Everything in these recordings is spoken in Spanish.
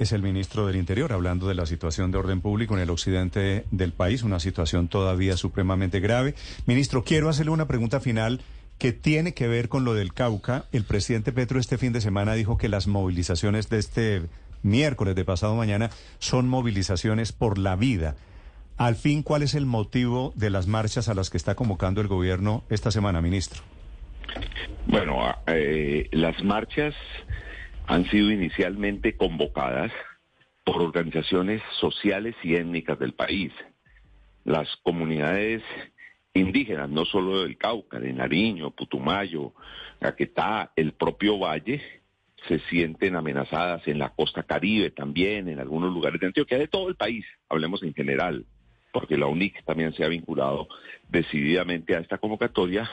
Es el ministro del Interior hablando de la situación de orden público en el occidente del país, una situación todavía supremamente grave. Ministro, quiero hacerle una pregunta final que tiene que ver con lo del Cauca. El presidente Petro este fin de semana dijo que las movilizaciones de este miércoles de pasado mañana son movilizaciones por la vida. Al fin, ¿cuál es el motivo de las marchas a las que está convocando el gobierno esta semana, ministro? Bueno, eh, las marchas han sido inicialmente convocadas por organizaciones sociales y étnicas del país. Las comunidades indígenas, no solo del Cauca, de Nariño, Putumayo, Caquetá, el propio Valle, se sienten amenazadas en la costa caribe también, en algunos lugares de Antioquia, de todo el país, hablemos en general, porque la UNIC también se ha vinculado decididamente a esta convocatoria,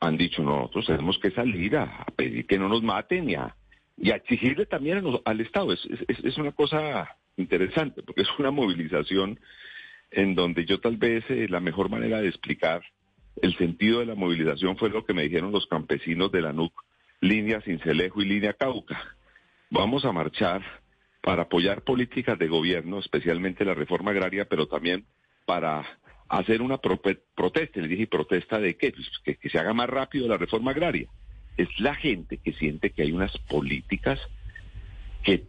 han dicho nosotros tenemos que salir a, pedir que no nos maten y a y a exigirle también al Estado. Es, es, una cosa interesante, porque es una movilización en donde yo tal vez eh, la mejor manera de explicar el sentido de la movilización fue lo que me dijeron los campesinos de la NUC, línea Cincelejo y línea Cauca. Vamos a marchar para apoyar políticas de gobierno, especialmente la reforma agraria, pero también para hacer una protesta. Le dije, ¿protesta de qué? Pues que se haga más rápido la reforma agraria es la gente que siente que hay unas políticas que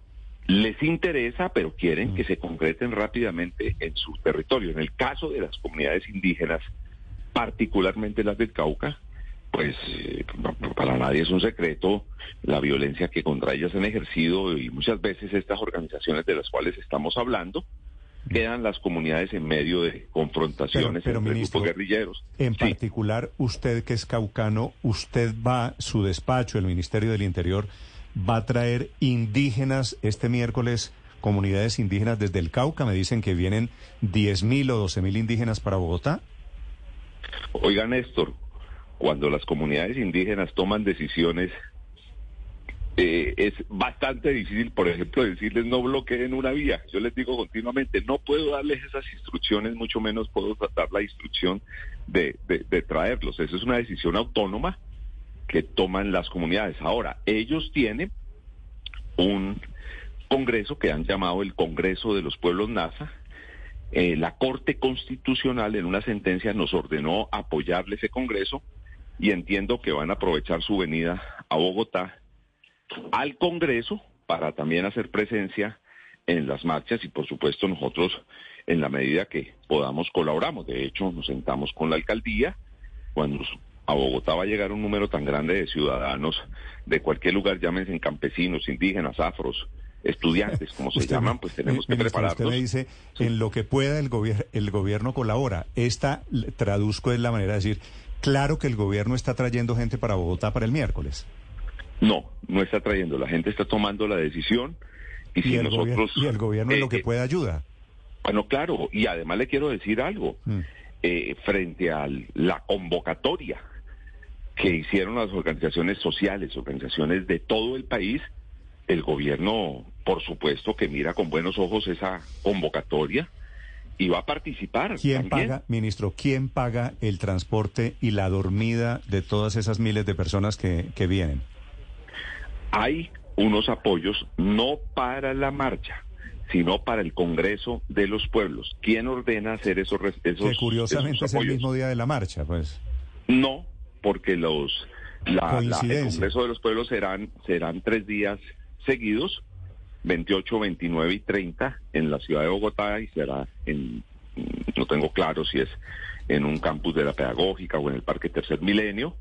les interesa, pero quieren que se concreten rápidamente en su territorio. En el caso de las comunidades indígenas, particularmente las del Cauca, pues eh, para nadie es un secreto la violencia que contra ellas han ejercido y muchas veces estas organizaciones de las cuales estamos hablando quedan las comunidades en medio de confrontaciones pero, entre grupos guerrilleros. En particular, usted que es caucano, usted va, su despacho, el Ministerio del Interior, va a traer indígenas este miércoles, comunidades indígenas desde el Cauca. Me dicen que vienen 10.000 o 12.000 indígenas para Bogotá. Oiga, Néstor, cuando las comunidades indígenas toman decisiones eh, es bastante difícil, por ejemplo, decirles no bloqueen una vía. Yo les digo continuamente, no puedo darles esas instrucciones, mucho menos puedo dar la instrucción de, traerlos. Esa es una decisión autónoma que toman las comunidades. Ahora, ellos tienen un congreso que han llamado el Congreso de los Pueblos NASA. Eh, la Corte Constitucional en una sentencia nos ordenó apoyarle ese congreso y entiendo que van a aprovechar su venida a Bogotá al Congreso para también hacer presencia en las marchas y por supuesto nosotros en la medida que podamos colaboramos. De hecho, nos sentamos con la alcaldía cuando a Bogotá va a llegar un número tan grande de ciudadanos de cualquier lugar, llámense campesinos, indígenas, afros, estudiantes, como se llaman, pues tenemos que prepararnos. Usted me dice, en lo que pueda el, gobierno el gobierno colabora. Esta, traduzco, es la manera de decir, claro que el gobierno está trayendo gente para Bogotá para el miércoles. No, no está trayendo. La gente está tomando la decisión. Y, si nosotros. y el gobierno en lo que eh, puede ayuda. Bueno, claro. Y además le quiero decir algo. Mm. Eh, frente a la convocatoria que hicieron las organizaciones sociales, organizaciones de todo el país, el gobierno, por supuesto, que mira con buenos ojos esa convocatoria y va a participar. ¿Quién paga, ministro, quién paga el transporte y la dormida de todas esas miles de personas que, que vienen? Hay unos apoyos no para la marcha, sino para el Congreso de los Pueblos. ¿Quién ordena hacer esos, esos Que curiosamente es el mismo día de la marcha, pues. No, porque los la, el Congreso de los Pueblos serán serán tres días seguidos, 28, 29 y 30 en la ciudad de Bogotá y será en no tengo claro si es en un campus de la pedagógica o en el Parque Tercer Milenio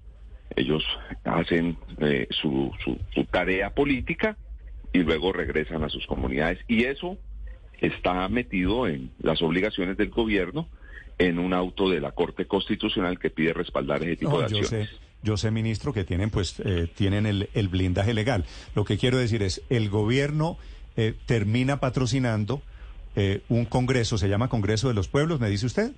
ellos hacen eh, su, su, tarea política y luego regresan a sus comunidades. Y eso está metido en las obligaciones del gobierno en un auto de la Corte Constitucional que pide respaldar ese tipo de acciones. Yo sé, yo sé, ministro, que tienen pues eh, tienen el, el blindaje legal. Lo que quiero decir es, el gobierno eh, termina patrocinando eh, un congreso, se llama Congreso de los Pueblos, me dice usted.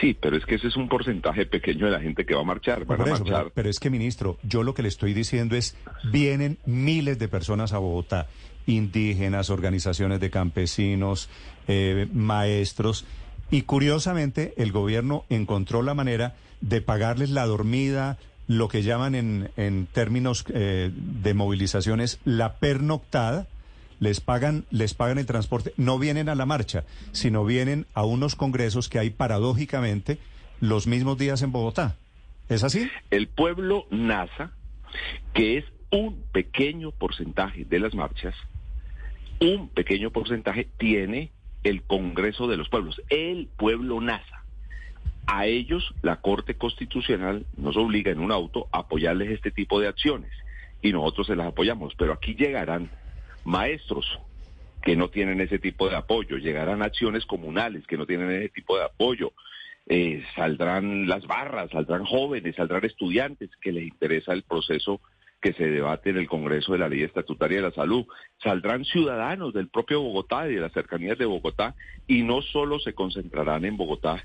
Sí, pero es que ese es un porcentaje pequeño de la gente que va a marchar. Van a marchar. pero es que, ministro, yo lo que le estoy diciendo es, vienen miles de personas a Bogotá, indígenas, organizaciones de campesinos, eh, maestros, y curiosamente el gobierno encontró la manera de pagarles la dormida, lo que llaman en, en términos eh, de movilizaciones la pernoctada, les pagan, les pagan el transporte, no vienen a la marcha, sino vienen a unos congresos que hay paradójicamente los mismos días en Bogotá. ¿Es así? El pueblo NASA, que es un pequeño porcentaje de las marchas, un pequeño porcentaje tiene el Congreso de los Pueblos, el pueblo NASA. A ellos la Corte Constitucional nos obliga en un auto a apoyarles este tipo de acciones y nosotros se las apoyamos, pero aquí llegarán maestros que no tienen ese tipo de apoyo, llegarán acciones comunales que no tienen ese tipo de apoyo, eh, saldrán las barras, saldrán jóvenes, saldrán estudiantes que les interesa el proceso que se debate en el Congreso de la Ley Estatutaria de la Salud. Saldrán ciudadanos del propio Bogotá y de las cercanías de Bogotá y no solo se concentrarán en Bogotá,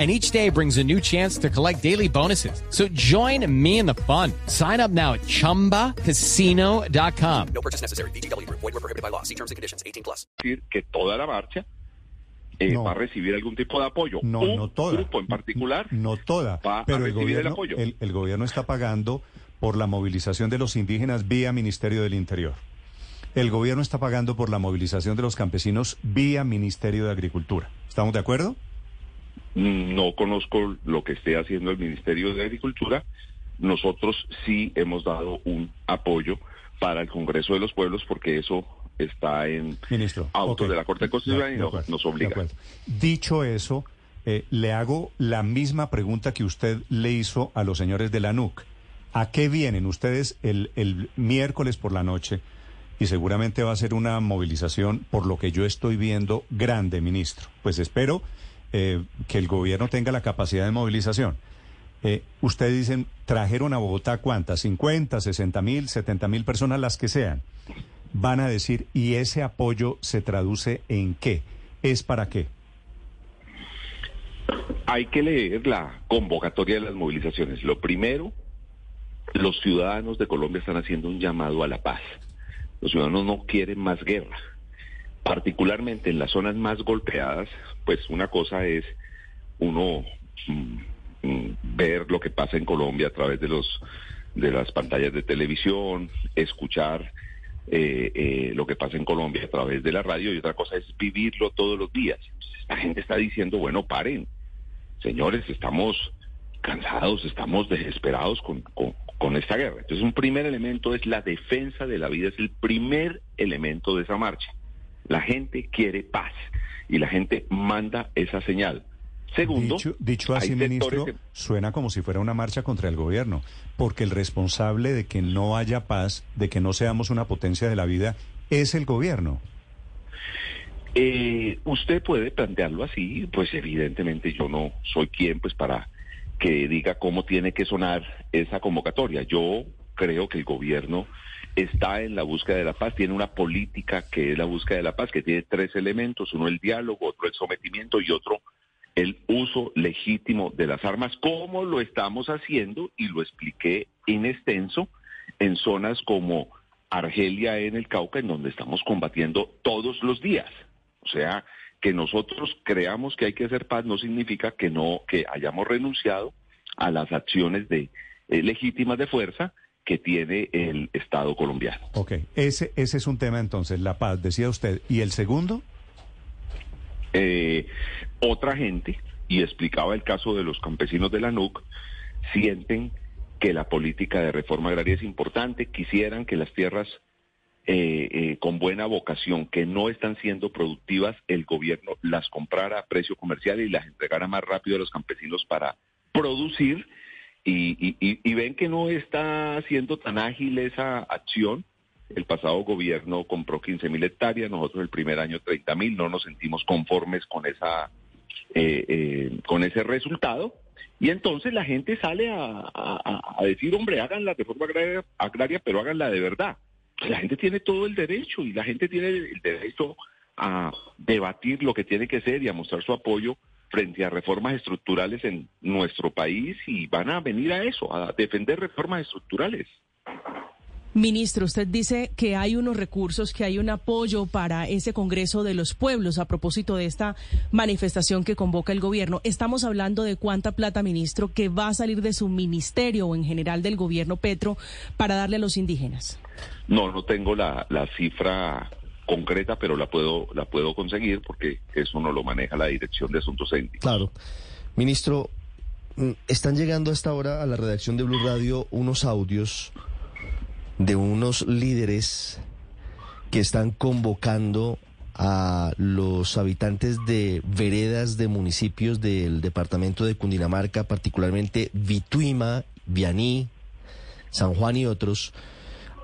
and each day brings a new chance to collect daily bonuses. So join me in the fun. Sign up now at ChumbaCasino.com. No purchase necessary. BGW. Void were prohibited by law. See terms and conditions. 18 plus. Decir que toda la marcha eh, no. va a recibir algún tipo de apoyo. No, Un no toda. grupo en particular No toda. va pero a el recibir el gobierno, apoyo. el, el gobierno está pagando por la movilización de los indígenas vía Ministerio del Interior. El gobierno está pagando por la movilización de los campesinos vía Ministerio de Agricultura. ¿Estamos de acuerdo? No conozco lo que esté haciendo el Ministerio de Agricultura. Nosotros sí hemos dado un apoyo para el Congreso de los Pueblos porque eso está en Ministro, ok. de la Corte Constitucional y De no- acuerdo, nos obliga. Dicho eso, eh, le hago la misma pregunta que usted le hizo a los señores de la NUC. ¿A qué vienen ustedes el, el miércoles por la noche? Y seguramente va a ser una movilización, por lo que yo estoy viendo, grande, ministro. Pues espero eh, que el gobierno tenga la capacidad de movilización. Eh, ustedes dicen, trajeron a Bogotá cuántas, 50, 60 mil, 70 mil personas, las que sean. Van a decir, ¿y ese apoyo se traduce en qué? ¿Es para qué? Hay que leer la convocatoria de las movilizaciones. Lo primero, los ciudadanos de Colombia están haciendo un llamado a la paz. Los ciudadanos no quieren más guerra. Particularmente en las zonas más golpeadas, pues una cosa es uno mm, mm, ver lo que pasa en Colombia a través de los de las pantallas de televisión, escuchar eh, eh, lo que pasa en Colombia a través de la radio y otra cosa es vivirlo todos los días. La gente está diciendo, bueno, paren, señores, estamos cansados, estamos desesperados con, con, con esta guerra. Entonces, un primer elemento es la defensa de la vida, es el primer elemento de esa marcha. La gente quiere paz y la gente manda esa señal. Segundo, dicho, así, ministro, que- suena como si fuera una marcha contra el gobierno, porque el responsable de que no haya paz, de que no seamos una potencia de la vida, es el gobierno. Eh, usted puede plantearlo así, pues evidentemente yo no soy quien pues para que diga cómo tiene que sonar esa convocatoria. Yo creo que el gobierno está en la búsqueda de la paz, tiene una política que es la búsqueda de la paz, que tiene tres elementos, uno el diálogo, otro el sometimiento y otro el uso legítimo de las armas, como lo estamos haciendo y lo expliqué en extenso en zonas como Argelia en el Cauca, en donde estamos combatiendo todos los días. O sea, que nosotros creamos que hay que hacer paz no significa que no que hayamos renunciado a las acciones de eh, legítimas de fuerza que tiene el Estado colombiano. Ok, ese, ese es un tema entonces, la paz, decía usted. ¿Y el segundo? Eh, otra gente, y explicaba el caso de los campesinos de la NUC, sienten que la política de reforma agraria es importante, quisieran que las tierras eh, eh, con buena vocación, que no están siendo productivas, el gobierno las comprara a precio comercial y las entregara más rápido a los campesinos para producir y, y- y- ven que no está siendo tan ágil esa acción. El pasado gobierno compró 15 mil hectáreas, nosotros el primer año 30 mil, no nos sentimos conformes con esa eh, eh, con ese resultado. Y entonces la gente sale a decir, hombre, hagan la reforma agraria, agraria, pero háganla de verdad. La gente tiene todo el derecho y la gente tiene el derecho a debatir lo que tiene que ser y a mostrar su apoyo frente a reformas estructurales en nuestro país y van a venir a eso, a defender reformas estructurales. Ministro, usted dice que hay unos recursos, que hay un apoyo para ese Congreso de los Pueblos a propósito de esta manifestación que convoca el gobierno. Estamos hablando de cuánta plata, ministro, que va a salir de su ministerio o en general del gobierno Petro para darle a los indígenas. No, no tengo la, la cifra concreta, pero la puedo, la puedo conseguir porque eso no lo maneja la Dirección de Asuntos Étnicos. Claro. Ministro, mm, están llegando hasta ahora a la redacción de Blue Radio unos audios de unos líderes que están convocando a los habitantes de veredas de municipios del departamento de Cundinamarca, particularmente Vituima, Vianí, San Juan y otros,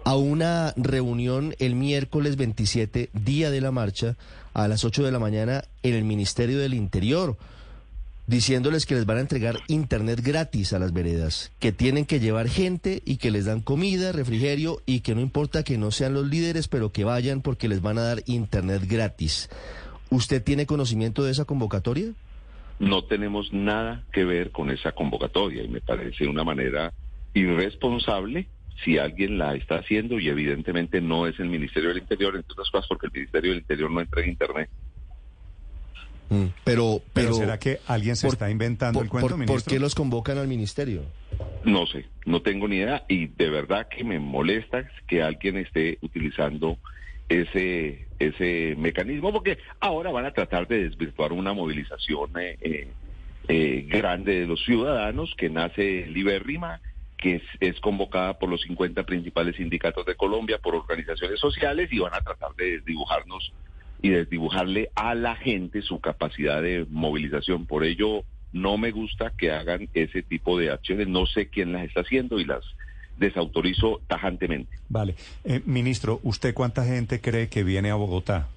a una reunión el miércoles 27, día de la marcha, a las 8 de la mañana en el Ministerio del Interior, diciéndoles que les van a entregar internet gratis a las veredas, que tienen que llevar gente y que les dan comida, refrigerio y que no importa que no sean los líderes, pero que vayan porque les van a dar internet gratis. ¿Usted tiene conocimiento de esa convocatoria? No tenemos nada que ver con esa convocatoria y me parece una manera irresponsable si alguien la está haciendo y evidentemente no es el Ministerio del Interior, entre otras cosas porque el Ministerio del Interior no entrega internet. Mm, Pero, Pero, pero, ¿será que alguien se por- está inventando por, el cuento, por- ministro? ¿Por qué los convocan al ministerio? No sé, no tengo ni idea y de verdad que me molesta que alguien esté utilizando ese ese mecanismo porque ahora van a tratar de desvirtuar una movilización eh, eh, eh, grande de los ciudadanos que nace libérrima, que es, es convocada por los 50 principales sindicatos de Colombia, por organizaciones sociales y van a tratar de desdibujarnos y desdibujarle a la gente su capacidad de movilización. Por ello, no me gusta que hagan ese tipo de acciones. No sé quién las está haciendo y las desautorizo tajantemente. Vale. Eh, ministro, ¿usted cuánta gente cree que viene a Bogotá?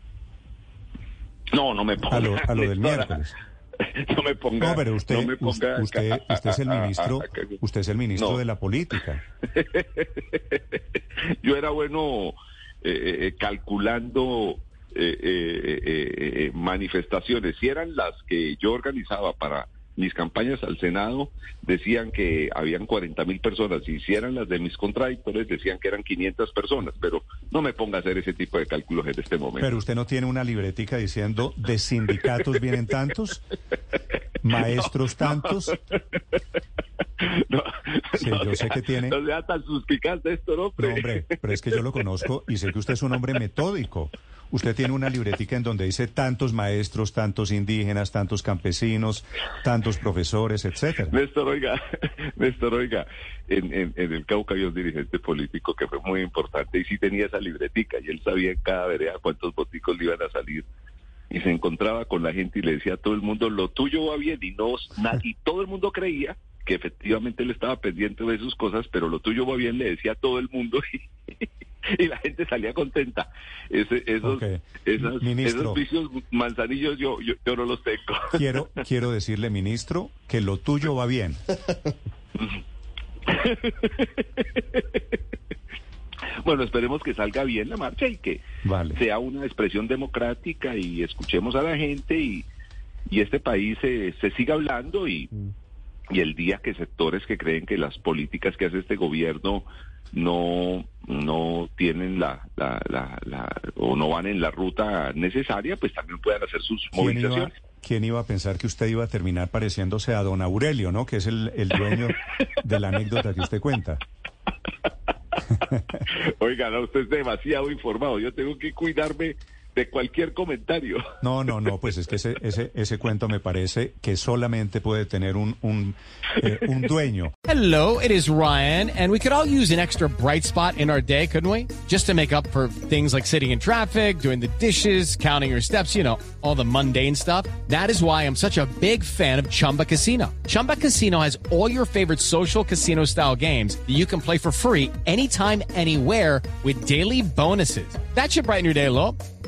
No, no me ponga. A lo, a lo del miércoles. No me ponga. No, pero usted, no me ponga usted, usted es el ministro, usted es el ministro No. de la política. Yo era bueno eh, eh, calculando eh, eh, eh, eh, manifestaciones. Si eran las que yo organizaba para mis campañas al Senado, decían que habían 40 mil personas. Si eran las de mis contradictores, decían que eran 500 personas. Pero no me ponga a hacer ese tipo de cálculos en este momento. Pero usted no tiene una libretica diciendo de sindicatos vienen tantos, maestros tantos. No, Sí, yo sé que tiene- No sea tan suspicaz esto, ¿no? No, hombre, pero es que yo lo conozco y sé que usted es un hombre metódico. Usted tiene una libretica en donde dice tantos maestros, tantos indígenas, tantos campesinos, tantos profesores, etcétera. Néstor, oiga, Néstor, oiga, en, en, en el Cauca había un dirigente político que fue muy importante y sí tenía esa libretica y él sabía en cada vereda cuántos boticos le iban a salir y se encontraba con la gente y le decía a todo el mundo, lo tuyo va bien y no, y todo el mundo creía que efectivamente él estaba pendiente de sus cosas, pero lo tuyo va bien, le decía a todo el mundo y, y la gente salía contenta. Ese, esos, esos vicios manzanillos yo, yo, yo no los tengo. Quiero, quiero decirle, ministro, que lo tuyo va bien. Bueno, esperemos que salga bien la marcha y que Vale. sea una expresión democrática y escuchemos a la gente y, y este país se, se siga hablando y, y el día que sectores que creen que las políticas que hace este gobierno no no tienen la, la, la, la- o no van en la ruta necesaria, pues también puedan hacer sus ¿Quién iba, movilizaciones. quién iba a pensar que usted iba a terminar pareciéndose a don Aurelio, ¿no? Que es el, el dueño de la anécdota que usted cuenta. Oiga, no, usted es demasiado informado. Yo tengo que cuidarme de cualquier comentario. No, no, no, pues es que ese, ese, ese cuento me parece que solamente puede tener un, un, eh, un dueño. Hello, it is Ryan, and we could all use an extra bright spot in our day, couldn't we? Just to make up for things like sitting in traffic, doing the dishes, counting your steps, you know, all the mundane stuff. That is why I'm such a big fan of Chumba Casino. Chumba Casino has all your favorite social casino style games that you can play for free anytime, anywhere with daily bonuses. That should brighten your day a little.